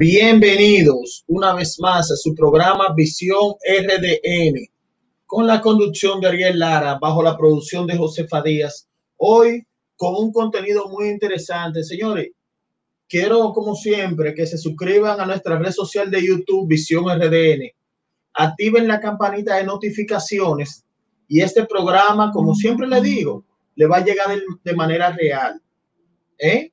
Bienvenidos una vez más a su programa Visión RDN con la conducción de Ariel Lara bajo la producción de Josefa Díaz. Hoy con un contenido muy interesante. Señores, quiero como siempre que se suscriban a nuestra red social de YouTube Visión RDN. Activen la campanita de notificaciones y este programa, como siempre le digo, le va a llegar de, de manera real. ¿Eh?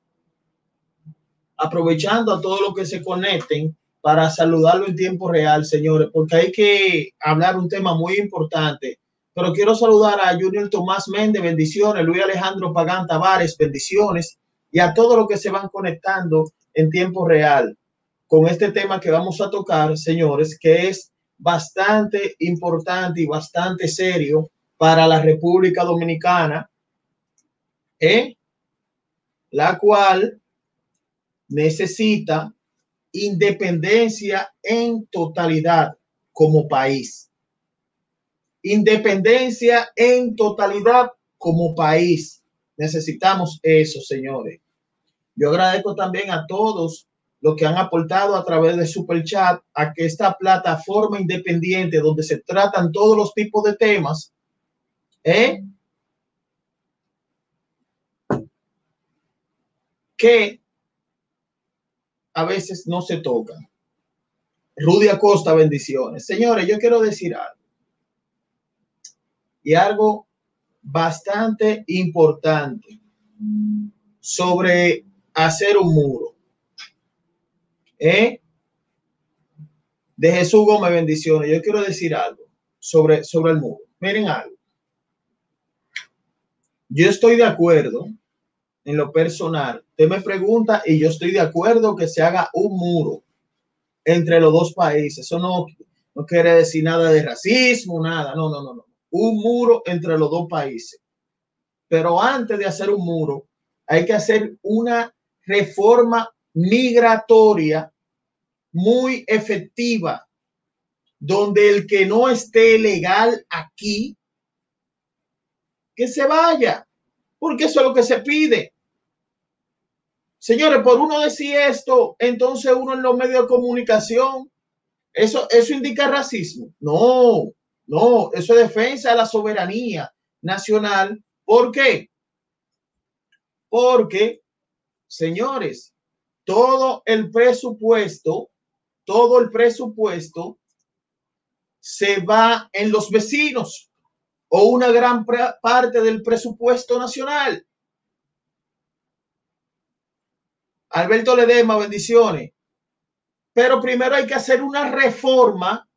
Aprovechando a todos los que se conecten para saludarlo en tiempo real, señores, porque hay que hablar un tema muy importante. Pero quiero saludar a Junior Tomás Méndez, bendiciones, Luis Alejandro Pagán Tavares, bendiciones, y a todos los que se van conectando en tiempo real con este tema que vamos a tocar, señores, que es bastante importante y bastante serio para la República Dominicana, ¿eh? la cual necesita independencia en totalidad como país. Independencia en totalidad como país. Necesitamos eso, señores. Yo agradezco también a todos los que han aportado a través de Super Chat a que esta plataforma independiente donde se tratan todos los tipos de temas, ¿eh? que a veces no se tocan. Rudy Acosta, bendiciones. Señores, yo quiero decir algo. Y algo bastante importante sobre hacer un muro. ¿Eh? De Jesús Gómez, bendiciones. Yo quiero decir algo sobre, sobre el muro. Miren algo. Yo estoy de acuerdo en lo personal, usted me pregunta y yo estoy de acuerdo que se haga un muro entre los dos países. Eso no, no quiere decir nada de racismo, nada. No, no, no, no. Un muro entre los dos países. Pero antes de hacer un muro, hay que hacer una reforma migratoria muy efectiva, donde el que no esté legal aquí, que se vaya, porque eso es lo que se pide. Señores, por uno decir esto, entonces uno en los medios de comunicación, eso, eso indica racismo. No, no, eso es defensa de la soberanía nacional. ¿Por qué? Porque, señores, todo el presupuesto, todo el presupuesto se va en los vecinos o una gran parte del presupuesto nacional. Alberto Ledema, bendiciones. Pero primero hay que hacer una reforma.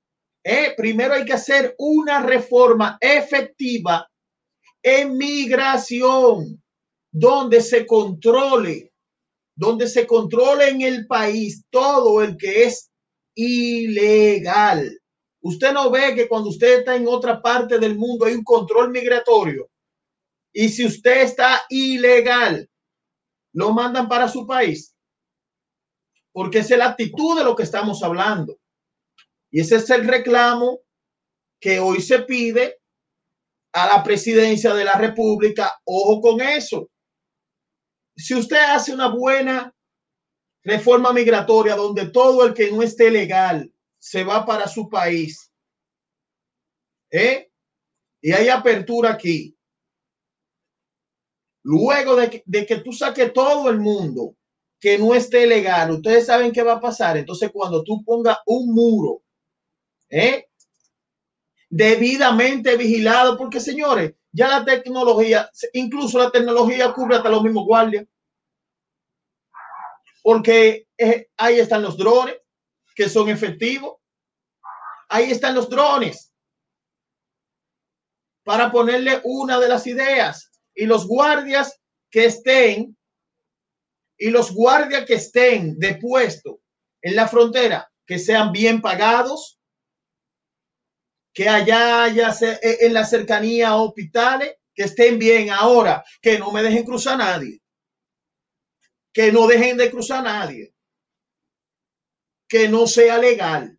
¿eh? Primero hay que hacer una reforma efectiva en migración, donde se controle, donde se controle en el país todo el que es ilegal. Usted no ve que cuando usted está en otra parte del mundo hay un control migratorio. Y si usted está ilegal, lo mandan para su país. Porque es la actitud de lo que estamos hablando. Y ese es el reclamo que hoy se pide a la presidencia de la República. Ojo con eso. Si usted hace una buena reforma migratoria donde todo el que no esté legal se va para su país, ¿eh? y hay apertura aquí, Luego de que, de que tú saques todo el mundo que no esté legal, ustedes saben qué va a pasar. Entonces, cuando tú pongas un muro, ¿eh? debidamente vigilado, porque señores, ya la tecnología, incluso la tecnología cubre hasta los mismos guardias. Porque eh, ahí están los drones que son efectivos. Ahí están los drones para ponerle una de las ideas y los guardias que estén y los guardias que estén de puesto en la frontera que sean bien pagados, que allá haya eh, en la cercanía hospitales que estén bien. Ahora, que no me dejen cruzar nadie, que no dejen de cruzar nadie, que no sea legal.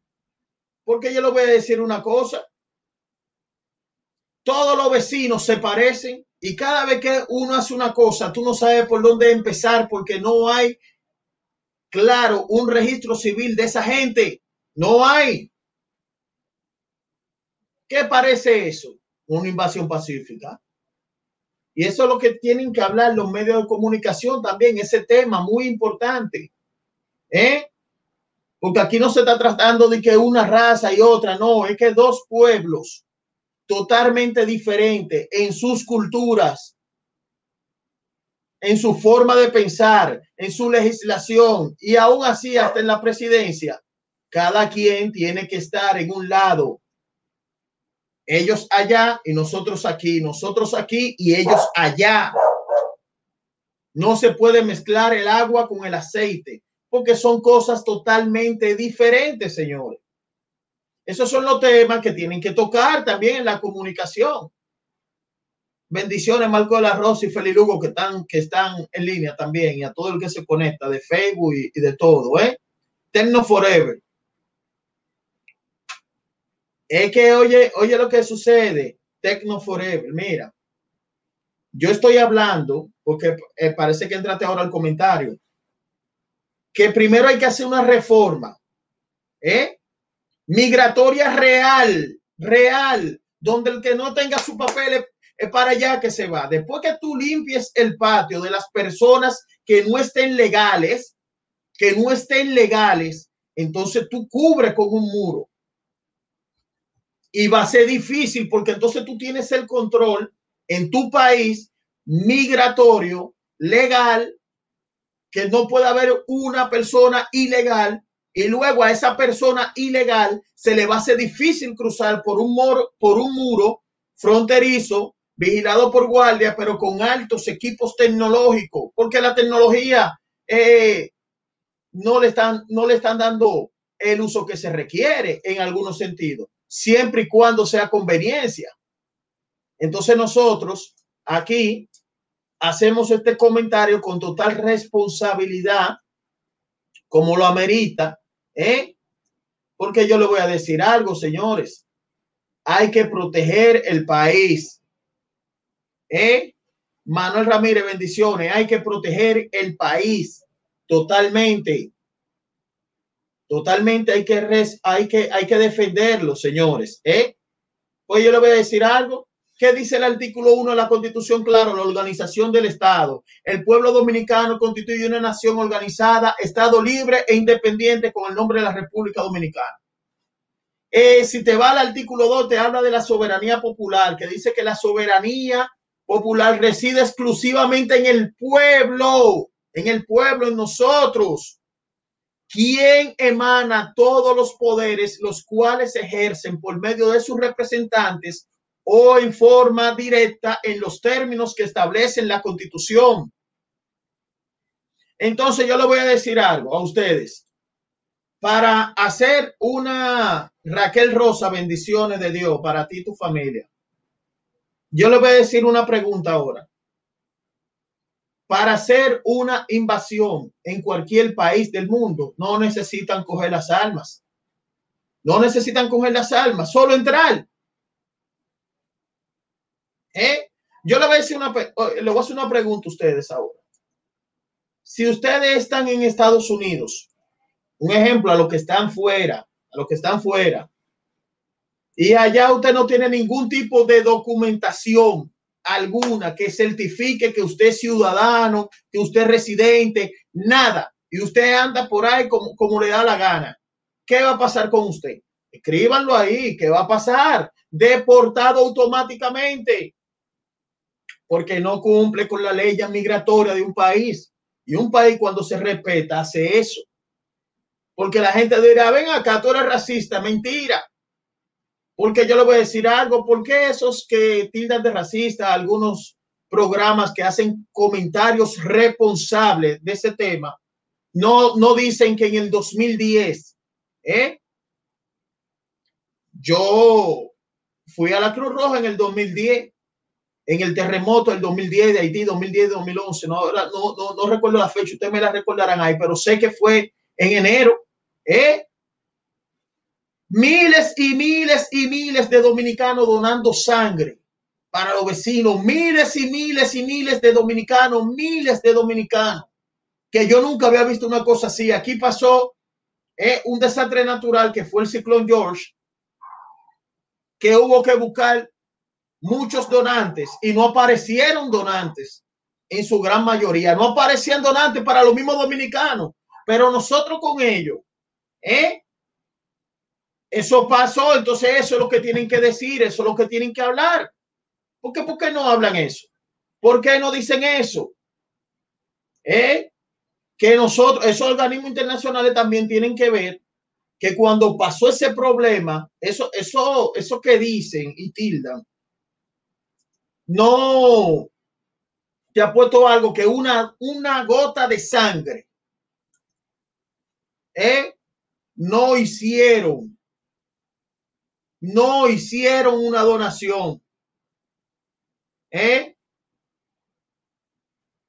Porque yo le voy a decir una cosa, todos los vecinos se parecen y cada vez que uno hace una cosa, tú no sabes por dónde empezar porque no hay claro un registro civil de esa gente. No hay. ¿Qué parece eso? Una invasión pacífica. Y eso es lo que tienen que hablar los medios de comunicación también, ese tema muy importante. ¿Eh? Porque aquí no se está tratando de que una raza y otra, no, es que dos pueblos totalmente diferentes en sus culturas, en su forma de pensar, en su legislación y aún así hasta en la presidencia, cada quien tiene que estar en un lado. Ellos allá y nosotros aquí, nosotros aquí y ellos allá. No se puede mezclar el agua con el aceite porque son cosas totalmente diferentes, señores. Esos son los temas que tienen que tocar también en la comunicación. Bendiciones, Marco de la Rosa y Feli Lugo, que están, que están en línea también, y a todo el que se conecta de Facebook y, de todo, ¿eh? Tecno Forever. Es que, oye, oye lo que sucede, Tecno Forever, mira. Yo estoy hablando, porque eh, parece que entraste ahora al comentario que primero hay que hacer una reforma ¿eh? Migratoria real, real, donde el que no tenga su papel es para allá que se va. Después que tú limpies el patio de las personas que no estén legales, que no estén legales, entonces tú cubres con un muro. Y va a ser difícil porque entonces tú tienes el control en tu país migratorio, legal, que no puede haber una persona ilegal y luego a esa persona ilegal se le va a hacer difícil cruzar por un muro, por un muro fronterizo vigilado por guardia, pero con altos equipos tecnológicos, porque la tecnología eh, no, le están, no le están dando el uso que se requiere en algunos sentidos, siempre y cuando sea conveniencia. Entonces nosotros aquí hacemos este comentario con total responsabilidad, como lo amerita, ¿eh? Porque yo le voy a decir algo, señores. Hay que proteger el país. ¿Eh? Manuel Ramírez, bendiciones. Hay que proteger el país totalmente. Totalmente hay que, hay que, hay que defenderlo, señores. ¿eh? Pues yo le voy a decir algo. ¿Qué dice el artículo 1 de la Constitución? Claro, la organización del Estado. El pueblo dominicano constituye una nación organizada, Estado libre e independiente con el nombre de la República Dominicana. Eh, si te va al artículo 2, te habla de la soberanía popular, que dice que la soberanía popular reside exclusivamente en el pueblo, en el pueblo, en nosotros. Quien emana todos los poderes, los cuales ejercen por medio de sus representantes o en forma directa en los términos que establecen la constitución. Entonces yo le voy a decir algo a ustedes. Para hacer una Raquel Rosa, bendiciones de Dios para ti y tu familia. Yo le voy a decir una pregunta ahora. Para hacer una invasión en cualquier país del mundo, no necesitan coger las armas. No necesitan coger las armas, solo entrar. ¿Eh? Yo le voy a decir una, le voy a hacer una pregunta a ustedes ahora. Si ustedes están en Estados Unidos, un ejemplo a los que están fuera, a los que están fuera, y allá usted no tiene ningún tipo de documentación alguna que certifique que usted es ciudadano, que usted es residente, nada, y usted anda por ahí como, como le da la gana, ¿qué va a pasar con usted? Escríbanlo ahí, ¿qué va a pasar? Deportado automáticamente porque no cumple con la ley migratoria de un país. Y un país cuando se respeta hace eso. Porque la gente dirá, ven acá, tú eres racista, mentira. Porque yo le voy a decir algo, porque esos que tildan de racista, algunos programas que hacen comentarios responsables de ese tema, no, no dicen que en el 2010, ¿eh? Yo fui a la Cruz Roja en el 2010 en el terremoto del 2010 de Haití, 2010, 2011, no, no, no, recuerdo la fecha, ustedes me la recordarán ahí, pero sé que fue en enero, ¿eh? Miles y miles y miles de dominicanos donando sangre para los vecinos, miles y miles y miles de dominicanos, miles de dominicanos. que yo nunca había visto una cosa así. Aquí pasó eh, un desastre natural que fue el ciclón George, que hubo que buscar muchos donantes y no aparecieron donantes en su gran mayoría. No aparecían donantes para los mismos dominicanos, pero nosotros con ellos, ¿eh? Eso pasó, entonces eso es lo que tienen que decir, eso es lo que tienen que hablar. ¿Por qué, ¿Por qué no hablan eso? ¿Por qué no dicen eso? ¿Eh? Que nosotros, esos organismos internacionales también tienen que ver que cuando pasó ese problema, eso, eso, eso que dicen y tildan, no te ha puesto algo que una, una gota de sangre. ¿eh? No hicieron, no hicieron una donación. ¿eh?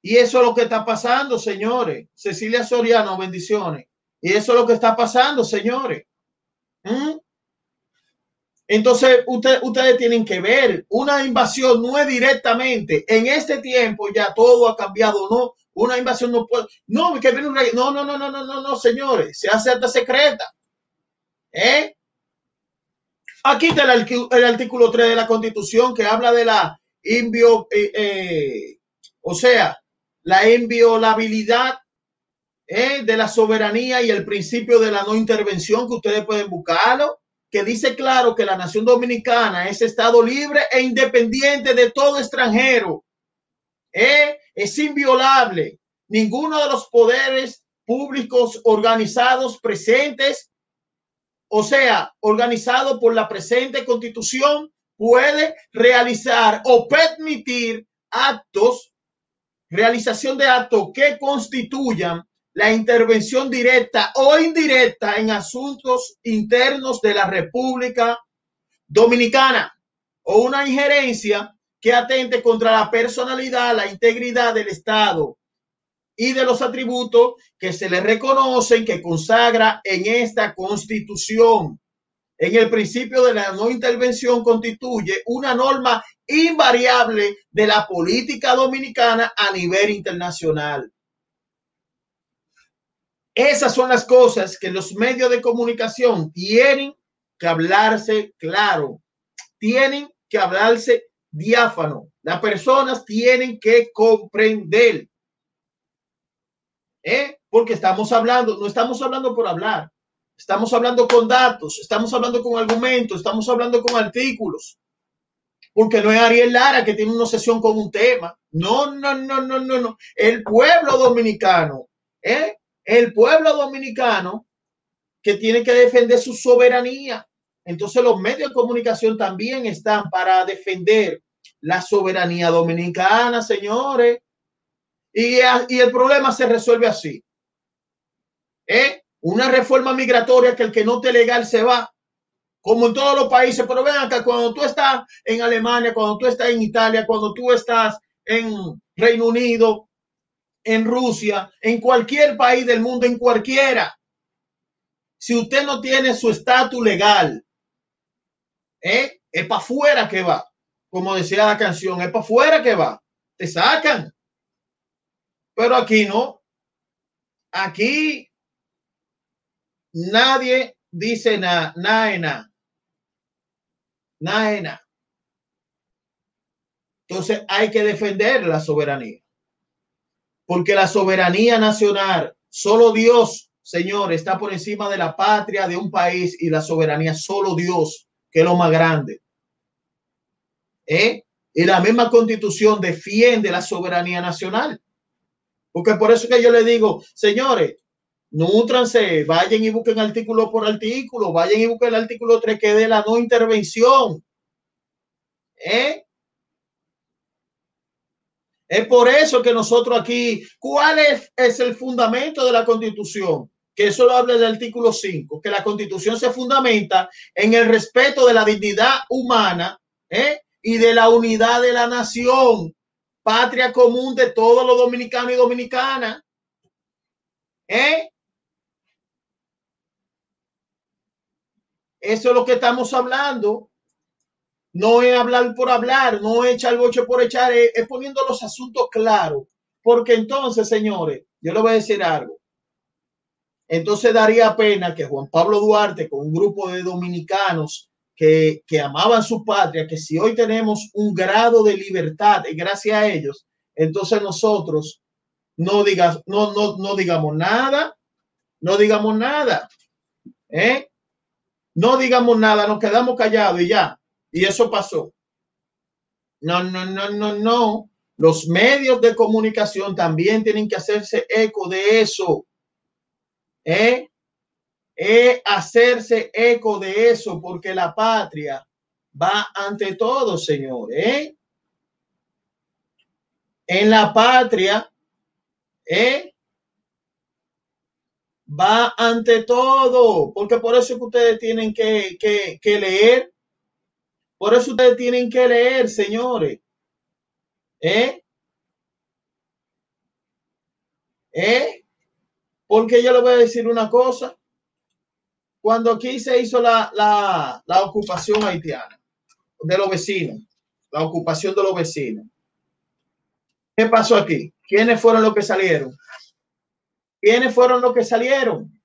Y eso es lo que está pasando, señores. Cecilia Soriano, bendiciones. Y eso es lo que está pasando, señores. ¿Mm? Entonces, ustedes tienen que ver, una invasión no es directamente, en este tiempo ya todo ha cambiado, no, una invasión no puede, no, que viene un rey, no, no, no, no, no, no, no, señores, se hace alta secreta. ¿Eh? Aquí está el, el, artículo 3 de la Constitución que habla de la invio, eh, eh, o sea, la inviolabilidad ¿eh? de la soberanía y el principio de la no intervención, que ustedes pueden buscarlo que dice claro que la nación dominicana es Estado libre e independiente de todo extranjero. ¿Eh? Es inviolable. Ninguno de los poderes públicos organizados presentes, o sea, organizado por la presente constitución, puede realizar o permitir actos, realización de actos que constituyan la intervención directa o indirecta en asuntos internos de la República Dominicana o una injerencia que atente contra la personalidad, la integridad del Estado y de los atributos que se le reconocen, que consagra en esta constitución. En el principio de la no intervención constituye una norma invariable de la política dominicana a nivel internacional. Esas son las cosas que los medios de comunicación tienen que hablarse claro, tienen que hablarse diáfano. Las personas tienen que comprender. ¿eh? Porque estamos hablando, no estamos hablando por hablar, estamos hablando con datos, estamos hablando con argumentos, estamos hablando con artículos. Porque no es Ariel Lara que tiene una sesión con un tema. No, no, no, no, no, no. El pueblo dominicano, ¿eh? El pueblo dominicano que tiene que defender su soberanía. Entonces los medios de comunicación también están para defender la soberanía dominicana, señores. Y, el problema se resuelve así. ¿Eh? Una reforma migratoria que el que no te legal se va, como en todos los países. Pero vean que cuando tú estás en Alemania, cuando tú estás en Italia, cuando tú estás en Reino Unido, en Rusia, en cualquier país del mundo, en cualquiera. Si usted no tiene su estatus legal, ¿eh? es para afuera que va. Como decía la canción, es para afuera que va. Te sacan. Pero aquí no. Aquí nadie dice nada, nada, nada. Nada, Entonces hay que defender la soberanía porque la soberanía nacional, solo Dios, Señor, está por encima de la patria de un país y la soberanía, solo Dios, que es lo más grande. ¿Eh? Y la misma constitución defiende la soberanía nacional. Porque por eso que yo le digo, señores, nutranse, vayan y busquen artículo por artículo, vayan y busquen el artículo 3 que de la no intervención. ¿Eh? Es por eso que nosotros aquí, ¿cuál es, el fundamento de la constitución? Que eso lo habla el artículo 5, que la constitución se fundamenta en el respeto de la dignidad humana ¿eh? y de la unidad de la nación, patria común de todos los dominicanos y dominicanas. ¿Eh? Eso es lo que estamos hablando. No es hablar por hablar, no es echar boche por echar, es, poniendo los asuntos claros. Porque entonces, señores, yo le voy a decir algo. Entonces daría pena que Juan Pablo Duarte, con un grupo de dominicanos que, que amaban su patria, que si hoy tenemos un grado de libertad y gracias a ellos, entonces nosotros no, digas, no, no, no digamos nada, no digamos nada, ¿eh? No digamos nada, nos quedamos callados y ya. Y eso pasó. No, no, no, no, no. Los medios de comunicación también tienen que hacerse eco de eso. ¿Eh? ¿Eh? hacerse eco de eso, porque la patria va ante todo, señor. ¿eh? En la patria, ¿eh? va ante todo, porque por eso que ustedes tienen que, que leer, por eso ustedes tienen que leer, señores. ¿Eh? ¿Eh? Porque yo le voy a decir una cosa. Cuando aquí se hizo la, la, la ocupación haitiana de los vecinos, la ocupación de los vecinos, ¿qué pasó aquí? ¿Quiénes fueron los que salieron? ¿Quiénes fueron los que salieron?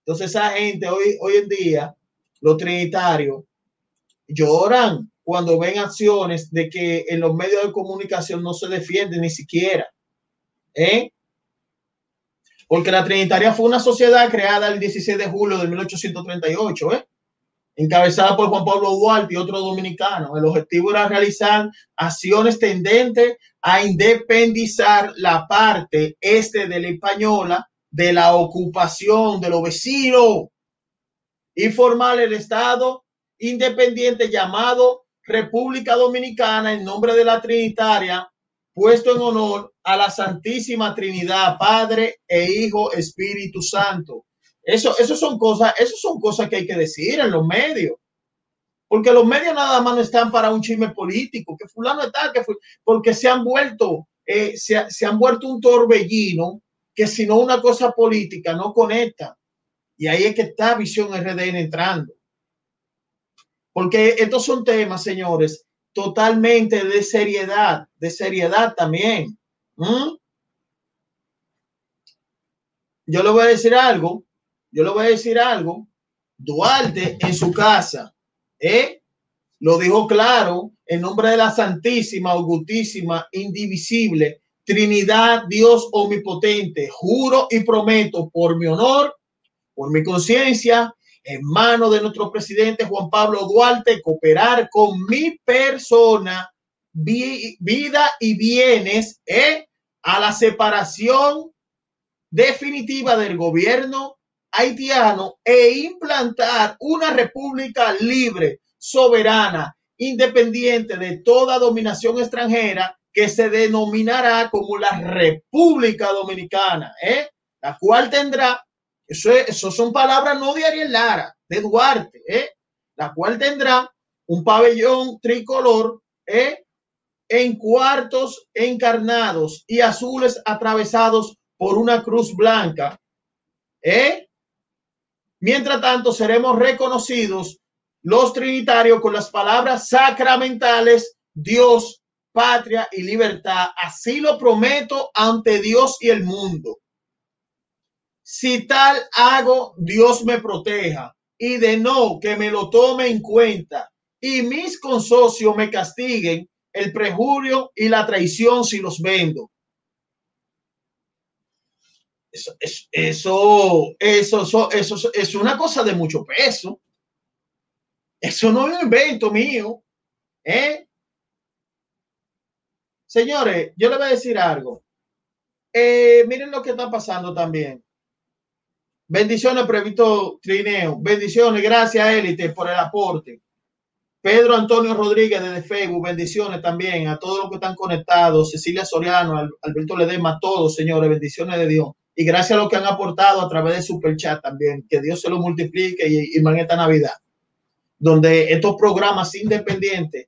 Entonces esa gente hoy, hoy en día, los trinitarios, lloran cuando ven acciones de que en los medios de comunicación no se defiende ni siquiera. ¿eh? Porque la Trinitaria fue una sociedad creada el 16 de julio de 1838, ¿eh? encabezada por Juan Pablo Duarte y otros dominicanos. El objetivo era realizar acciones tendentes a independizar la parte este de la española de la ocupación de los vecinos y formar el Estado independiente llamado República Dominicana en nombre de la Trinitaria, puesto en honor a la Santísima Trinidad, Padre e Hijo, Espíritu Santo. Eso, eso son cosas, eso son cosas que hay que decir en los medios. Porque los medios nada más no están para un chisme político, que fulano está, que porque se han vuelto, eh, se, se han vuelto un torbellino que si no una cosa política no conecta. Y ahí es que está Visión RDN entrando. Porque estos son temas, señores, totalmente de seriedad, de seriedad también. ¿Mm? Yo le voy a decir algo, yo le voy a decir algo. Duarte en su casa, ¿eh? Lo dijo claro en nombre de la Santísima, Augustísima, Indivisible, Trinidad, Dios Omnipotente. Juro y prometo por mi honor, por mi conciencia en manos de nuestro presidente Juan Pablo Duarte, cooperar con mi persona, vida y bienes ¿eh? a la separación definitiva del gobierno haitiano e implantar una república libre, soberana, independiente de toda dominación extranjera que se denominará como la República Dominicana, ¿eh? la cual tendrá eso, son palabras no de Ariel Lara, de Duarte, ¿eh? la cual tendrá un pabellón tricolor ¿eh? en cuartos encarnados y azules atravesados por una cruz blanca. ¿eh? Mientras tanto, seremos reconocidos los trinitarios con las palabras sacramentales Dios, patria y libertad. Así lo prometo ante Dios y el mundo. Si tal hago, Dios me proteja y de no que me lo tome en cuenta y mis consocios me castiguen el prejurio y la traición si los vendo. Eso, es una cosa de mucho peso. Eso no es un invento mío. ¿eh? Señores, yo le voy a decir algo. Eh, miren lo que está pasando también. Bendiciones, Previto Trineo. Bendiciones, gracias, Élite, por el aporte. Pedro Antonio Rodríguez desde Facebook, bendiciones también a todos los que están conectados. Cecilia Soriano, Alberto Ledema, todos, señores, bendiciones de Dios. Y gracias a los que han aportado a través de Super Chat también. Que Dios se lo multiplique y, y esta Navidad. Donde estos programas independientes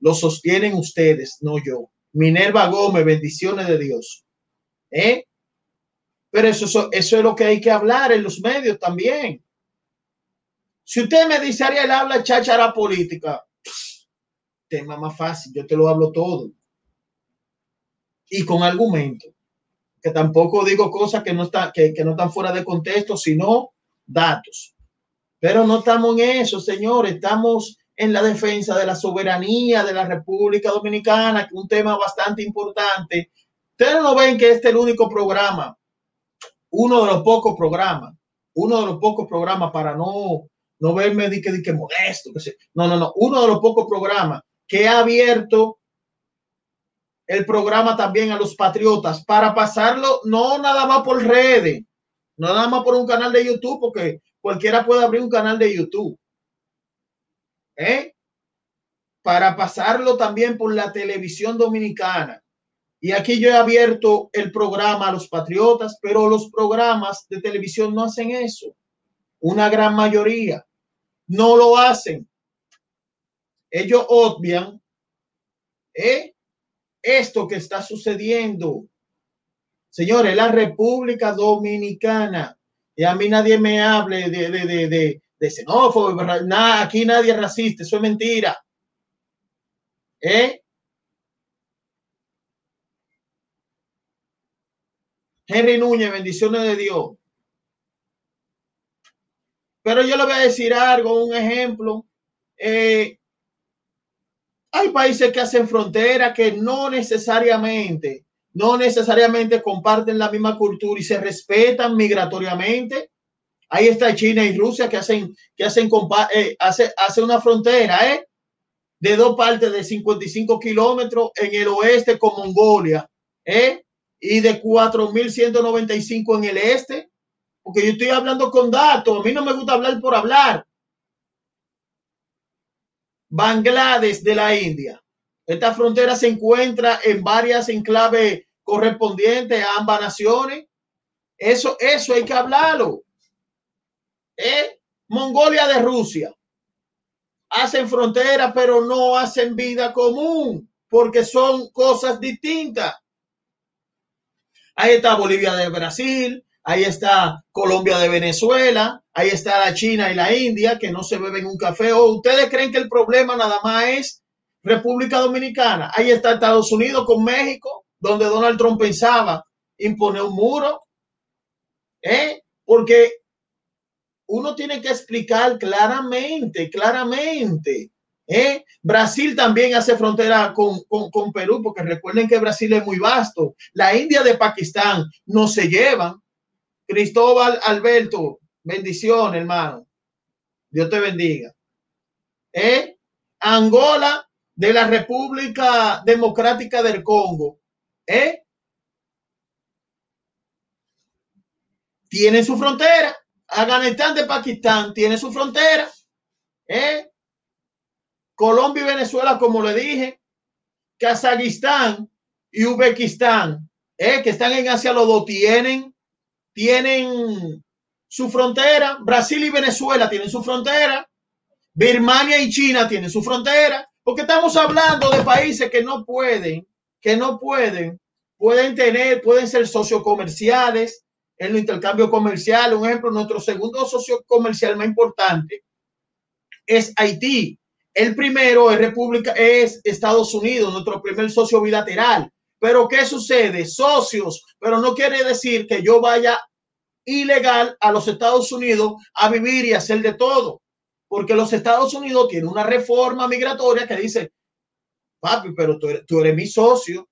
los sostienen ustedes, no yo. Minerva Gómez, bendiciones de Dios. ¿Eh? Pero eso, eso es lo que hay que hablar en los medios también. Si usted me dice, Ariel, habla cháchara política, tema más fácil, yo te lo hablo todo. Y con argumento. que tampoco digo cosas que no, está, que, que no están fuera de contexto, sino datos. Pero no estamos en eso, señores, estamos en la defensa de la soberanía de la República Dominicana, un tema bastante importante. Ustedes no ven que este es el único programa, uno de los pocos programas, uno de los pocos programas para no, no verme de que, que modesto, que no, no, no, uno de los pocos programas que ha abierto el programa también a los patriotas para pasarlo, no nada más por redes, nada más por un canal de YouTube, porque cualquiera puede abrir un canal de YouTube. ¿eh? Para pasarlo también por la televisión dominicana. Y aquí yo he abierto el programa a los patriotas, pero los programas de televisión no hacen eso. Una gran mayoría no lo hacen. Ellos obvian ¿eh? esto que está sucediendo. Señores, la República Dominicana, y a mí nadie me hable de, de, de, de, de xenófobo, nada, aquí nadie es racista, eso es mentira. ¿Eh? Henry Núñez, bendiciones de Dios. Pero yo le voy a decir algo, un ejemplo. Eh, hay países que hacen frontera que no necesariamente, no necesariamente comparten la misma cultura y se respetan migratoriamente. Ahí está China y Rusia que hacen, que hacen, eh, hace, hace una frontera, ¿eh? De dos partes de 55 kilómetros en el oeste con Mongolia, ¿eh? Y de 4.195 en el este. Porque yo estoy hablando con datos. A mí no me gusta hablar por hablar. Bangladesh de la India. Esta frontera se encuentra en varias enclaves correspondientes a ambas naciones. Eso, eso hay que hablarlo. Mongolia de Rusia. Hacen frontera, pero no hacen vida común porque son cosas distintas. Ahí está Bolivia de Brasil, ahí está Colombia de Venezuela, ahí está la China y la India que no se beben un café. ¿O ustedes creen que el problema nada más es República Dominicana? Ahí está Estados Unidos con México, donde Donald Trump pensaba imponer un muro. ¿Eh? Porque uno tiene que explicar claramente, claramente. ¿Eh? Brasil también hace frontera con, con, con, Perú, porque recuerden que Brasil es muy vasto. La India de Pakistán no se llevan. Cristóbal Alberto, bendición, hermano. Dios te bendiga. ¿Eh? Angola de la República Democrática del Congo. ¿Eh? Tienen su frontera. Afganistán de Pakistán tiene su frontera. ¿eh? Colombia y Venezuela, como le dije. Kazajistán y Uzbekistán, ¿eh? que están en Asia, los dos tienen, tienen su frontera. Brasil y Venezuela tienen su frontera. Birmania y China tienen su frontera. Porque estamos hablando de países que no pueden, que no pueden, pueden tener, pueden ser socios comerciales, en los intercambios comerciales. Un ejemplo, nuestro segundo socio comercial más importante es Haití. El primero es República, es Estados Unidos, nuestro primer socio bilateral. Pero ¿qué sucede? Socios, pero no quiere decir que yo vaya ilegal a los Estados Unidos a vivir y hacer de todo. Porque los Estados Unidos tienen una reforma migratoria que dice, papi, pero tú eres, mi socio.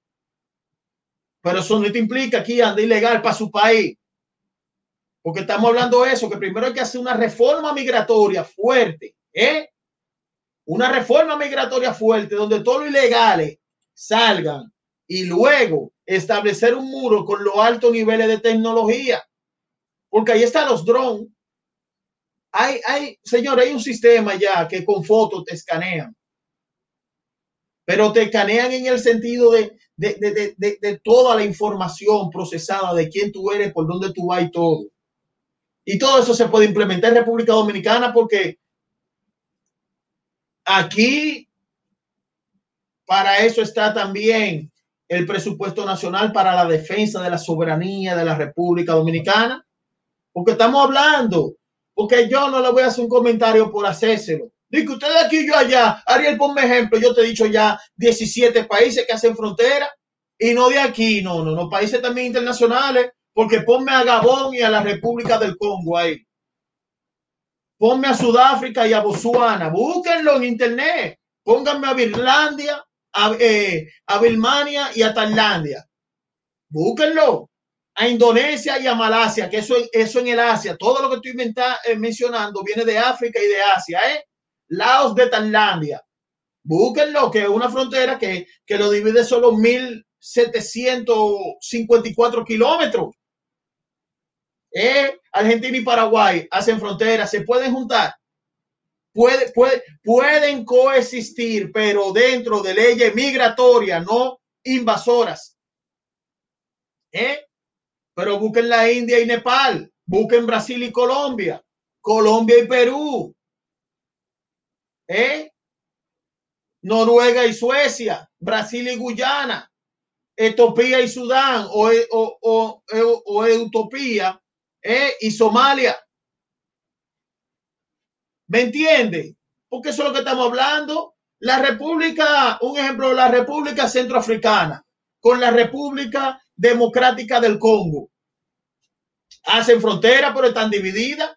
Pero eso no te implica aquí anda ilegal para su país. Porque estamos hablando de eso, que primero hay que hacer una reforma migratoria fuerte, ¿eh? Una reforma migratoria fuerte donde todos los ilegales salgan y luego establecer un muro con los altos niveles de tecnología. Porque ahí están los drones. Hay, hay, señor, hay un sistema ya que con fotos te escanean. Pero te escanean en el sentido de, de, de, de, toda la información procesada de quién tú eres, por dónde tú vas y todo. Y todo eso se puede implementar en República Dominicana porque aquí para eso está también el presupuesto nacional para la defensa de la soberanía de la República Dominicana. Porque estamos hablando, porque yo no le voy a hacer un comentario por hacérselo. Dice ustedes aquí, yo allá. Ariel, ponme ejemplo. Yo te he dicho ya 17 países que hacen frontera. Y no de aquí, no, no, no, países también internacionales, porque ponme a Gabón y a la República del Congo ahí. Ponme a Sudáfrica y a Botswana, búsquenlo en internet, pónganme a Birlandia, a, eh, a Birmania y a Tailandia. Búsquenlo a Indonesia y a Malasia, que eso, eso en el Asia, todo lo que estoy eh, mencionando viene de África y de Asia, ¿eh? Laos de Tailandia. Búsquenlo, que es una frontera que, que lo divide solo 1.754 kilómetros. ¿Eh? Argentina y Paraguay hacen frontera, se pueden juntar. Puede, puede, pueden coexistir, pero dentro de leyes migratorias, no invasoras. ¿Eh? Pero busquen la India y Nepal, busquen Brasil y Colombia, Colombia y Perú, ¿eh? Noruega y Suecia, Brasil y Guyana, Etiopía y Sudán o, o, Utopía ¿eh? y Somalia. ¿Me entiende? Porque eso es lo que estamos hablando. La República, un ejemplo, la República Centroafricana con la República Democrática del Congo. Hacen frontera, pero están divididas.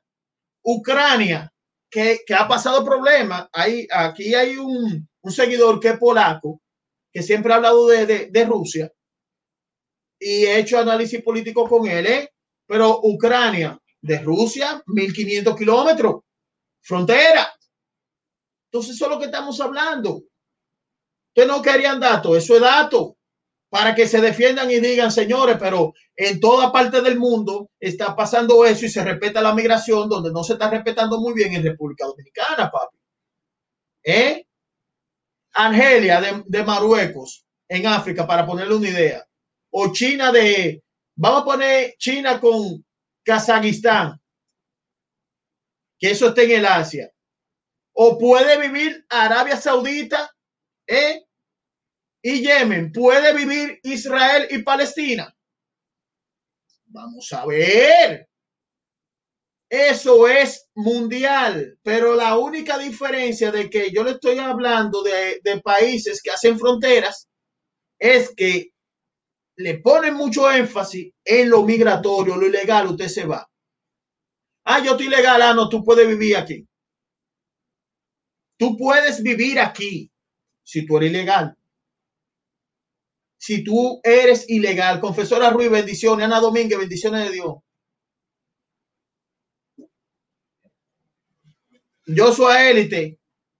Ucrania, que, ha pasado problemas. Hay, aquí hay un, seguidor que es polaco, que siempre ha hablado de, Rusia y he hecho análisis político con él. ¿eh? Pero Ucrania, de Rusia, 1500 kilómetros, frontera. Entonces, eso es lo que estamos hablando. Ustedes no querían datos, eso es dato para que se defiendan y digan, señores, pero en toda parte del mundo está pasando eso y se respeta la migración, donde no se está respetando muy bien en República Dominicana, papi. ¿Eh? Argelia de, de Marruecos, en África, para ponerle una idea. O China de, vamos a poner China con Kazajistán, que eso está en el Asia. O puede vivir Arabia Saudita, ¿eh? y Yemen, ¿puede vivir Israel y Palestina? Vamos a ver. Eso es mundial, pero la única diferencia de que yo le estoy hablando de, países que hacen fronteras es que le ponen mucho énfasis en lo migratorio, lo ilegal, usted se va. Ah, yo estoy legal, ah, no, tú puedes vivir aquí. Tú puedes vivir aquí si tú eres ilegal si tú eres ilegal. Confesora Ruiz, bendiciones. Ana Domínguez, bendiciones de Dios. Yo soy élite.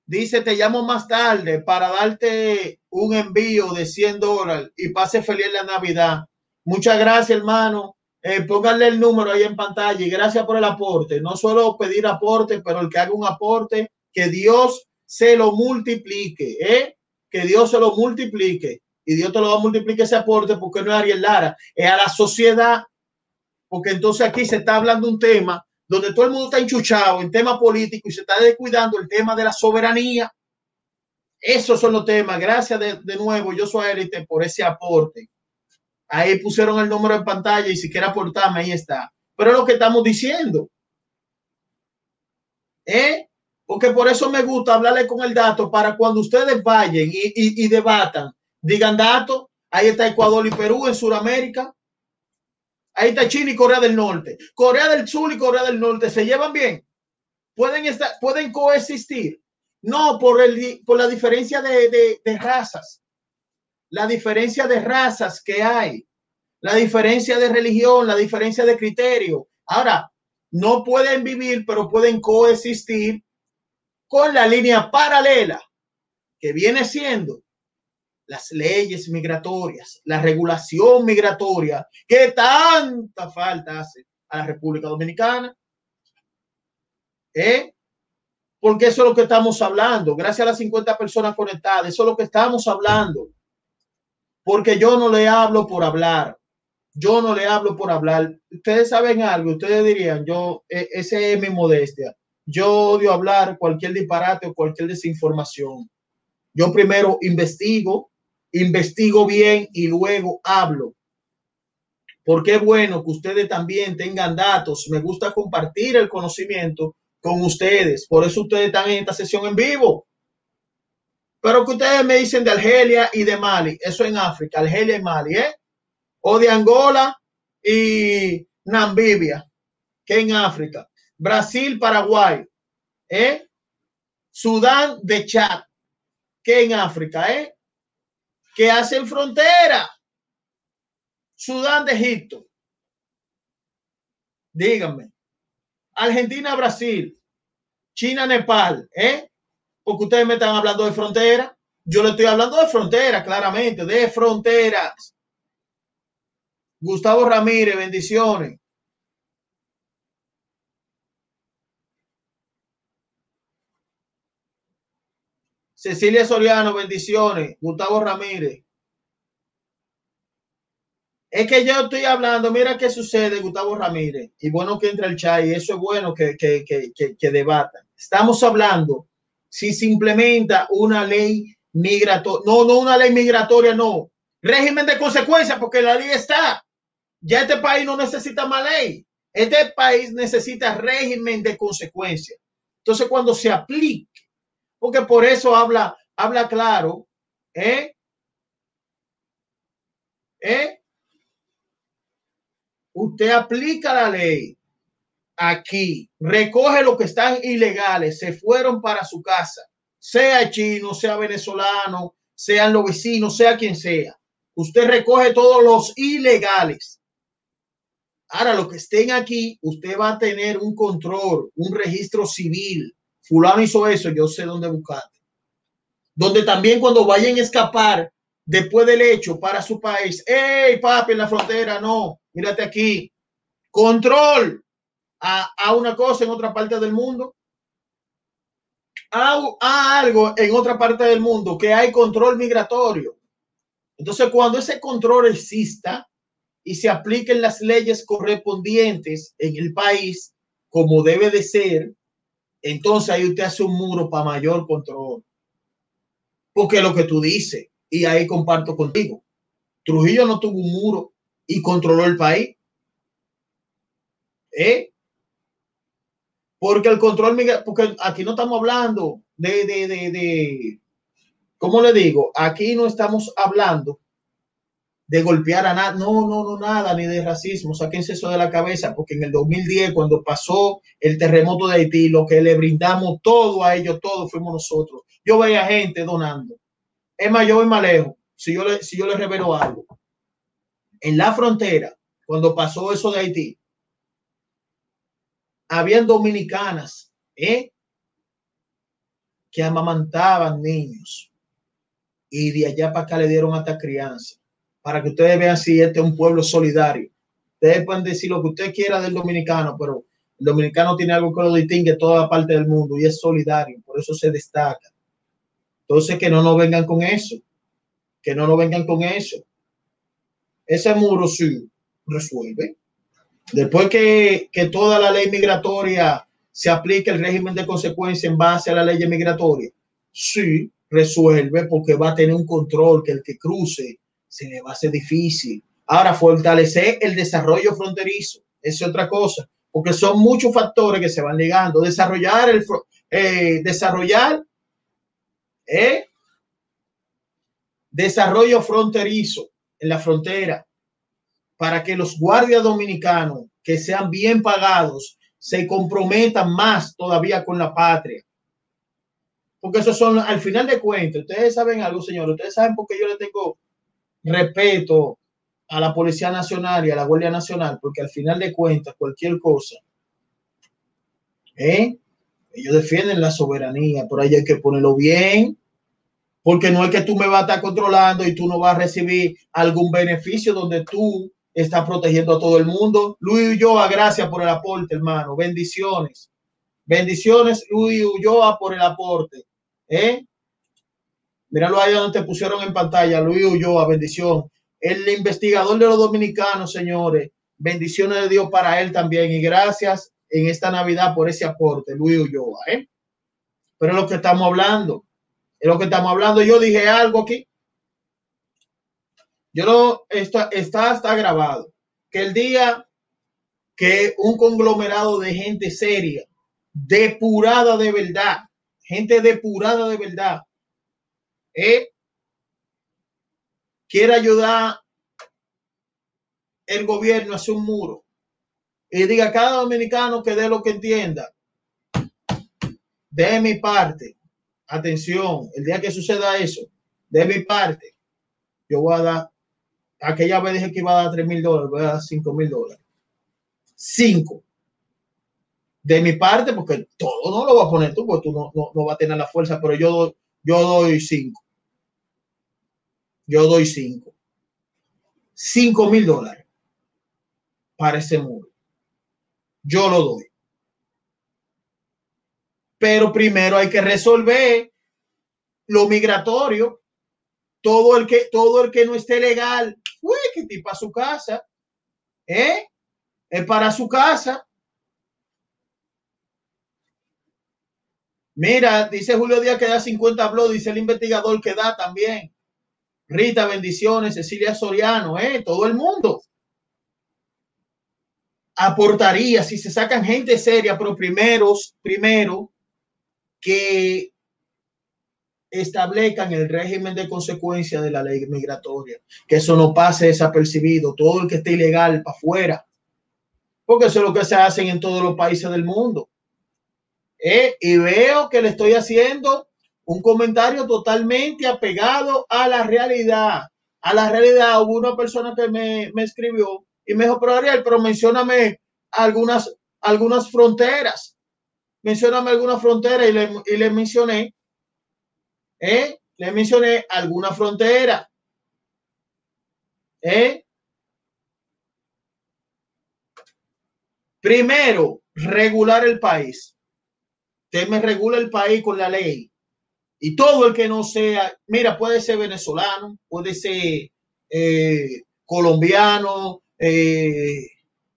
Dice, te llamo más tarde para darte un envío de 100 dólares y pase feliz la Navidad. Muchas gracias, hermano. Eh, pónganle el número ahí en pantalla y gracias por el aporte. No solo pedir aporte, pero el que haga un aporte, que Dios se lo multiplique, ¿eh? Que Dios se lo multiplique y Dios te lo va a multiplicar ese aporte porque no es Ariel Lara, es a la sociedad, porque entonces aquí se está hablando un tema donde todo el mundo está enchuchado en tema político y se está descuidando el tema de la soberanía. Esos son los temas. Gracias de, nuevo, yo soy élite por ese aporte. Ahí pusieron el número en pantalla y si quiere aportarme, ahí está. Pero es lo que estamos diciendo. ¿Eh? Porque por eso me gusta hablarle con el dato para cuando ustedes vayan y debatan digan datos. Ahí está Ecuador y Perú en Sudamérica. Ahí está China y Corea del Norte. Corea del Sur y Corea del Norte se llevan bien. Pueden, estar, pueden coexistir. No por, el, por la diferencia de, de razas. La diferencia de razas que hay. La diferencia de religión, la diferencia de criterio. Ahora, no pueden vivir, pero pueden coexistir con la línea paralela que viene siendo las leyes migratorias, la regulación migratoria, que tanta falta hace a la República Dominicana. ¿Eh? Porque eso es lo que estamos hablando. Gracias a las 50 personas conectadas, eso es lo que estamos hablando. Porque yo no le hablo por hablar. Yo no le hablo por hablar. Ustedes saben algo, ustedes dirían, yo, e, ese es mi modestia. Yo odio hablar cualquier disparate o cualquier desinformación. Yo primero investigo, investigo bien y luego hablo. Porque es bueno que ustedes también tengan datos. Me gusta compartir el conocimiento con ustedes. Por eso ustedes están en esta sesión en vivo. Pero que ustedes me dicen de Argelia y de Mali, eso en África, Argelia y Mali, ¿eh? O de Angola y Namibia, que en África. Brasil, Paraguay, ¿eh? Sudán de Chad, que en África, ¿eh? Que hacen frontera. Sudán de Egipto. Díganme. Argentina, Brasil. China, Nepal, ¿eh? Porque ustedes me están hablando de frontera. Yo le estoy hablando de frontera, claramente, de fronteras. Gustavo Ramírez, bendiciones. Cecilia Soriano, bendiciones. Gustavo Ramírez. Es que yo estoy hablando, mira qué sucede, Gustavo Ramírez. Y bueno que entra el chat y eso es bueno que, que, que, que debatan. Estamos hablando si se implementa una ley migratoria. No, no una ley migratoria, no. Régimen de consecuencia, porque la ley está. Ya este país no necesita más ley. Este país necesita régimen de consecuencia. Entonces, cuando se aplique, porque por eso habla, habla claro, ¿eh? ¿Eh? Usted aplica la ley aquí, recoge lo que están ilegales, se fueron para su casa, sea chino, sea venezolano, sean los vecinos, sea quien sea. Usted recoge todos los ilegales. Ahora, lo que estén aquí, usted va a tener un control, un registro civil. Fulano hizo eso, yo sé dónde buscarte. Donde también cuando vayan a escapar después del hecho para su país, hey, papi, en la frontera, no, mírate aquí. Control a, a una cosa en otra parte del mundo. A, a algo en otra parte del mundo que hay control migratorio. Entonces, cuando ese control exista y se apliquen las leyes correspondientes en el país, como debe de ser, entonces ahí usted hace un muro para mayor control. Porque lo que tú dices, y ahí comparto contigo, Trujillo no tuvo un muro y controló el país. ¿Eh? Porque el control, porque aquí no estamos hablando de, de, de, de, ¿cómo le digo? Aquí no estamos hablando de golpear a nada, no, no, no, nada, ni de racismo, sáquense eso de la cabeza, porque en el 2010, cuando pasó el terremoto de Haití, lo que le brindamos todo a ellos, todo fuimos nosotros. Yo veía gente donando. Es más, yo voy más lejos, si yo le, si yo le revelo algo. En la frontera, cuando pasó eso de Haití, habían dominicanas ¿eh? que amamantaban niños y de allá para acá le dieron hasta crianza para que ustedes vean si este es un pueblo solidario. Ustedes pueden decir lo que usted quiera del dominicano, pero el dominicano tiene algo que lo distingue toda la parte del mundo y es solidario, por eso se destaca. Entonces, que no nos vengan con eso, que no nos vengan con eso. Ese muro sí resuelve. Después que, que toda la ley migratoria se aplique el régimen de consecuencia en base a la ley migratoria, sí resuelve porque va a tener un control que el que cruce se le va a hacer difícil. Ahora, fortalecer el desarrollo fronterizo es otra cosa, porque son muchos factores que se van ligando. Desarrollar el eh, desarrollar eh, desarrollo fronterizo en la frontera para que los guardias dominicanos que sean bien pagados se comprometan más todavía con la patria. Porque eso son, al final de cuentas, ustedes saben algo, señor, ustedes saben por qué yo le tengo respeto a la Policía Nacional y a la Guardia Nacional, porque al final de cuentas, cualquier cosa, ¿eh? ellos defienden la soberanía, por ahí hay que ponerlo bien, porque no es que tú me vas a estar controlando y tú no vas a recibir algún beneficio donde tú estás protegiendo a todo el mundo. Luis Ulloa, gracias por el aporte, hermano. Bendiciones. Bendiciones, Luis Ulloa, por el aporte. ¿Eh? Míralo ahí donde te pusieron en pantalla, Luis Ulloa, bendición. El investigador de los dominicanos, señores, bendiciones de Dios para él también y gracias en esta Navidad por ese aporte, Luis Ulloa. ¿eh? Pero lo que estamos hablando, es lo que estamos hablando. Yo dije algo aquí. Yo no, está, está, está grabado, que el día que un conglomerado de gente seria, depurada de verdad, gente depurada de verdad, ¿eh? quiere ayudar el gobierno a hacer un muro y diga cada dominicano que dé lo que entienda. De mi parte, atención, el día que suceda eso, de mi parte, yo voy a dar, aquella vez dije que iba a dar 3 mil dólares, voy a dar 5 mil dólares. 5. De mi parte, porque todo no lo va a poner tú, porque tú no, no, no vas a tener la fuerza, pero yo, yo doy 5. Yo doy 5. 5 mil dólares para ese muro. Yo lo doy. Pero primero hay que resolver lo migratorio. Todo el que, todo el que no esté legal, uy, que tipo a su casa, ¿eh? Es para su casa. Mira, dice Julio Díaz que da 50 blogs, dice el investigador que da también. Rita, bendiciones, Cecilia Soriano, ¿eh? Todo el mundo aportaría si se sacan gente seria, pero primeros, primero que establezcan el régimen de consecuencia de la ley migratoria, que eso no pase desapercibido, todo el que esté ilegal para afuera, porque eso es lo que se hacen en todos los países del mundo. Eh, y veo que le estoy haciendo un comentario totalmente apegado a la realidad. A la realidad, hubo una persona que me, me escribió y me dijo, pero Ariel, pero mencioname algunas, algunas fronteras mencioname alguna frontera y le, y le mencioné, ¿eh? Le mencioné alguna frontera. ¿Eh? Primero, regular el país. Usted me regula el país con la ley. Y todo el que no sea, mira, puede ser venezolano, puede ser eh, colombiano, eh,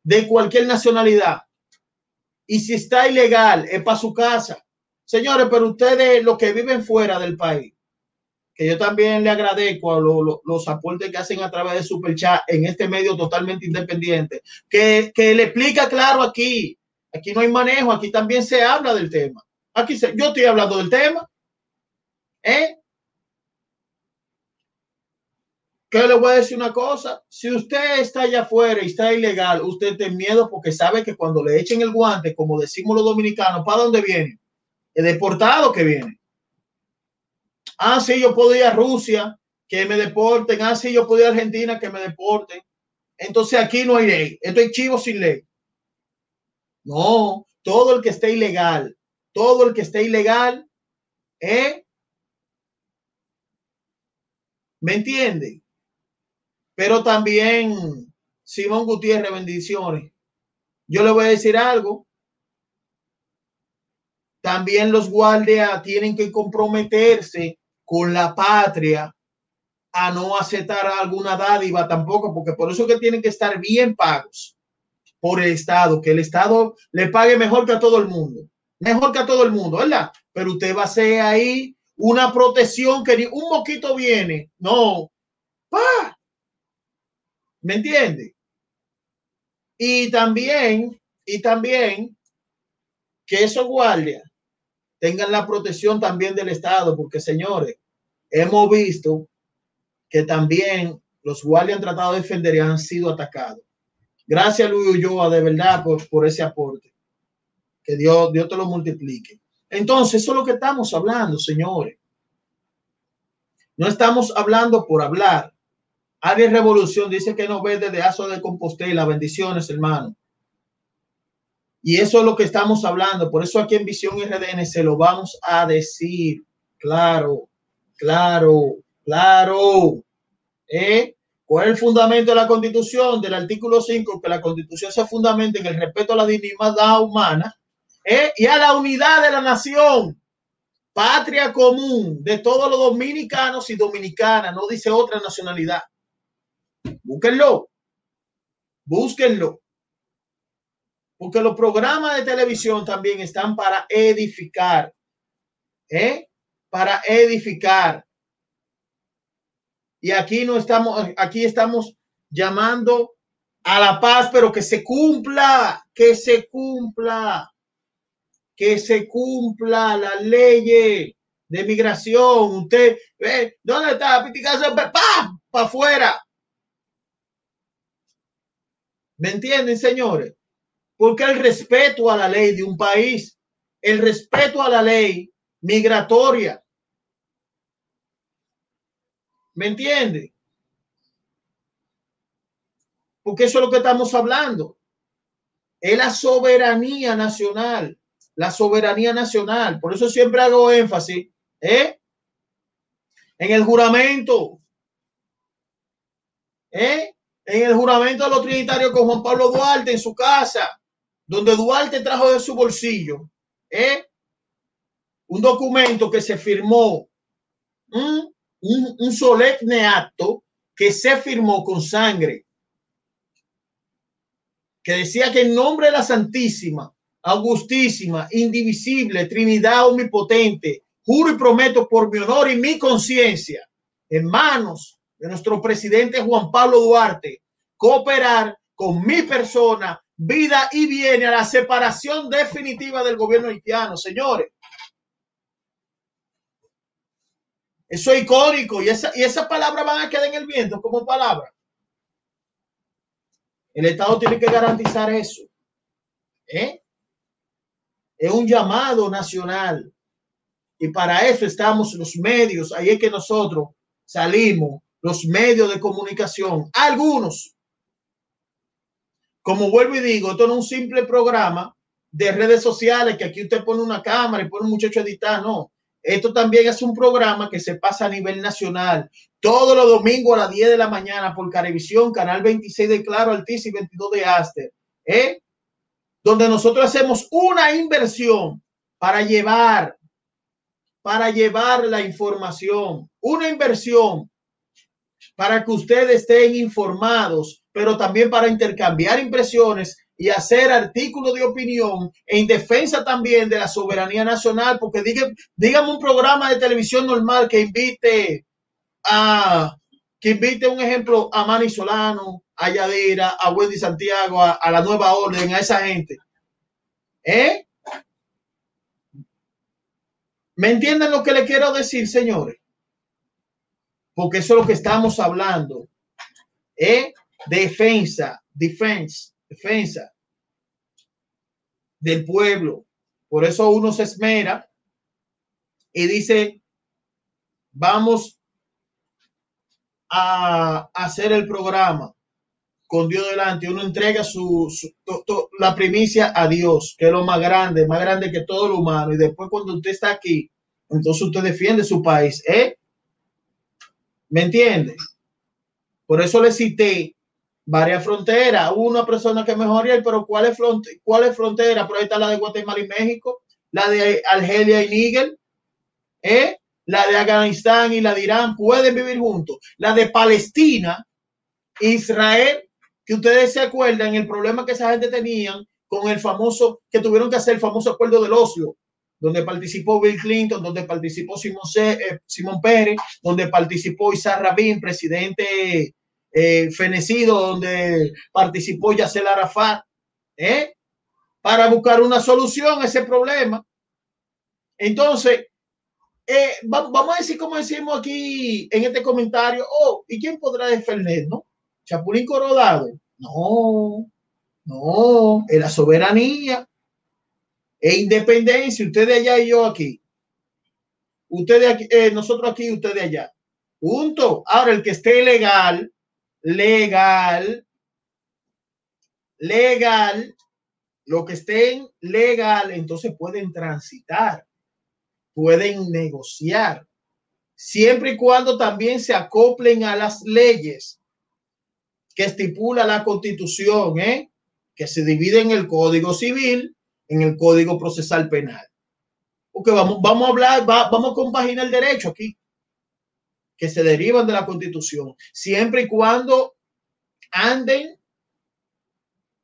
de cualquier nacionalidad. Y si está ilegal, es para su casa. Señores, pero ustedes, los que viven fuera del país, que yo también le agradezco a los aportes que hacen a través de Superchat en este medio totalmente independiente, que, que le explica claro aquí. Aquí no hay manejo, aquí también se habla del tema. Aquí yo estoy hablando del tema. ¿Eh? que le voy a decir una cosa, si usted está allá afuera y está ilegal, usted tiene miedo porque sabe que cuando le echen el guante, como decimos los dominicanos, ¿para dónde viene? El deportado que viene. Ah, sí, yo puedo ir a Rusia, que me deporten. Ah, sí, yo puedo ir a Argentina, que me deporten. Entonces aquí no hay ley. Estoy chivo sin ley. No, todo el que esté ilegal, todo el que esté ilegal, ¿eh? ¿Me entienden? Pero también, Simón Gutiérrez, bendiciones. Yo le voy a decir algo. También los guardias tienen que comprometerse con la patria a no aceptar alguna dádiva tampoco, porque por eso que tienen que estar bien pagos por el Estado, que el Estado le pague mejor que a todo el mundo, mejor que a todo el mundo, ¿verdad? Pero usted va a ser ahí una protección que ni un moquito viene, no, pa, ¿Me entiende? Y también, y también que esos guardias tengan la protección también del Estado, porque señores, hemos visto que también los guardias han tratado de defender y han sido atacados. Gracias, Luis Ulloa, de verdad, por, ese aporte. Que Dios, Dios te lo multiplique. Entonces, eso es lo que estamos hablando, señores. No estamos hablando por hablar. Aries Revolución dice que no ve desde Aso de Compostela. Bendiciones, hermano. Y eso es lo que estamos hablando. Por eso aquí en Visión RDN se lo vamos a decir. Claro, claro, claro. ¿Eh? ¿Cuál es el fundamento de la Constitución? Del artículo 5, que la Constitución se fundamenta en el respeto a la dignidad humana ¿eh? y a la unidad de la nación. Patria común de todos los dominicanos y dominicanas, no dice otra nacionalidad. Búsquenlo. Búsquenlo. Porque los programas de televisión también están para edificar. ¿eh? Para edificar. Y aquí no estamos, aquí estamos llamando a la paz, pero que se cumpla, que se cumpla, que se cumpla la ley. de migración. Usted, ve, ¿dónde está? ¡Pam! Para afuera. ¿Me entienden, señores? Porque el respeto a la ley de un país, el respeto a la ley migratoria. ¿Me entiende? Porque eso es lo que estamos hablando. Es la soberanía nacional. La soberanía nacional. Por eso siempre hago énfasis ¿eh? en el juramento. ¿eh? En el juramento de los trinitarios con Juan Pablo Duarte en su casa, donde Duarte trajo de su bolsillo ¿eh? un documento que se firmó, un, solemne acto que se firmó con sangre que decía que en nombre de la Santísima, Augustísima, Indivisible, Trinidad Omnipotente, juro y prometo por mi honor y mi conciencia, en manos de nuestro presidente Juan Pablo Duarte, cooperar con mi persona, vida y viene a la separación definitiva del gobierno haitiano, señores. Eso es icónico y esa, y esas palabras van a quedar en el viento como palabras. El Estado tiene que garantizar eso. ¿eh? Es un llamado nacional. Y para eso estamos los medios. Ahí es que nosotros salimos, los medios de comunicación. Algunos, como vuelvo y digo, esto no es un simple programa de redes sociales que aquí usted pone una cámara y pone un muchacho a editar. No, esto también es un programa que se pasa a nivel nacional. Todos los domingos a las 10 de la mañana por Carevisión, Canal 26 de Claro, Altice y 22 de Aster. ¿eh? Donde nosotros hacemos una inversión para llevar, para llevar la información. Una inversión para que ustedes estén informados, pero también para intercambiar impresiones y hacer artículos de opinión en defensa también de la soberanía nacional, porque dígame un programa de televisión normal que invite a que invite un ejemplo a Manny Solano, a Yadira, a Wendy Santiago, a, a, la nueva orden, a esa gente. ¿Eh? ¿Me entienden lo que le quiero decir, señores? Porque eso es lo que estamos hablando. ¿Eh? Defensa, defensa defensa del pueblo. Por eso uno se esmera y dice, vamos a hacer el programa con Dios delante. Uno entrega su, la primicia a Dios, que es lo más grande, más grande que todo lo humano. Y después cuando usted está aquí, entonces usted defiende su país. ¿eh? ¿Me entiende? Por eso le cité varias fronteras. una persona que mejoría, pero ¿cuál es, frontera? ¿cuál es frontera? Por ahí está la de Guatemala y México, la de Argelia y Níger, ¿eh? la de Afganistán y la de Irán pueden vivir juntos. La de Palestina, Israel, que ustedes se acuerdan el problema que esa gente tenían con el famoso, que tuvieron que hacer el famoso acuerdo del Oslo, donde participó Bill Clinton, donde participó Simón, eh, Simón Pérez, donde participó Isaac Rabin, presidente eh, fenecido donde participó Yasser Arafat, ¿eh? para buscar una solución a ese problema. Entonces, eh, vamos a decir como decimos aquí en este comentario, oh, ¿y quién podrá defender, no? Chapulín Corodado. No, no, es la soberanía e independencia, usted de allá y yo aquí. Usted de aquí, eh, nosotros aquí, usted de allá. Punto. Ahora, el que esté legal, legal, legal, lo que estén legal, entonces pueden transitar, pueden negociar, siempre y cuando también se acoplen a las leyes que estipula la constitución, ¿eh? que se divide en el código civil, en el código procesal penal. Porque vamos, vamos a hablar, vamos a compaginar el derecho aquí que se derivan de la constitución, siempre y cuando anden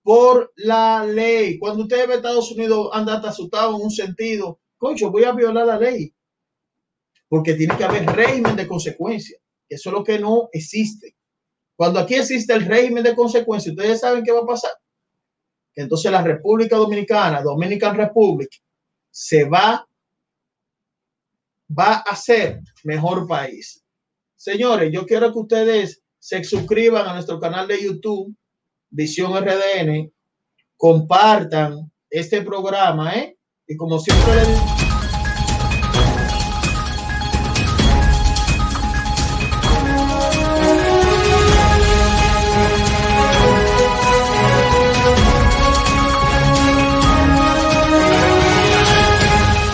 por la ley. Cuando usted ve Estados Unidos, anda asustado en un sentido, concho, voy a violar la ley. Porque tiene que haber régimen de consecuencia. Eso es lo que no existe. Cuando aquí existe el régimen de consecuencia, ustedes saben qué va a pasar. entonces la República Dominicana, Dominican Republic, se va va a ser mejor país. Señores, yo quiero que ustedes se suscriban a nuestro canal de YouTube, Visión RDN, compartan este programa, ¿eh? Y como siempre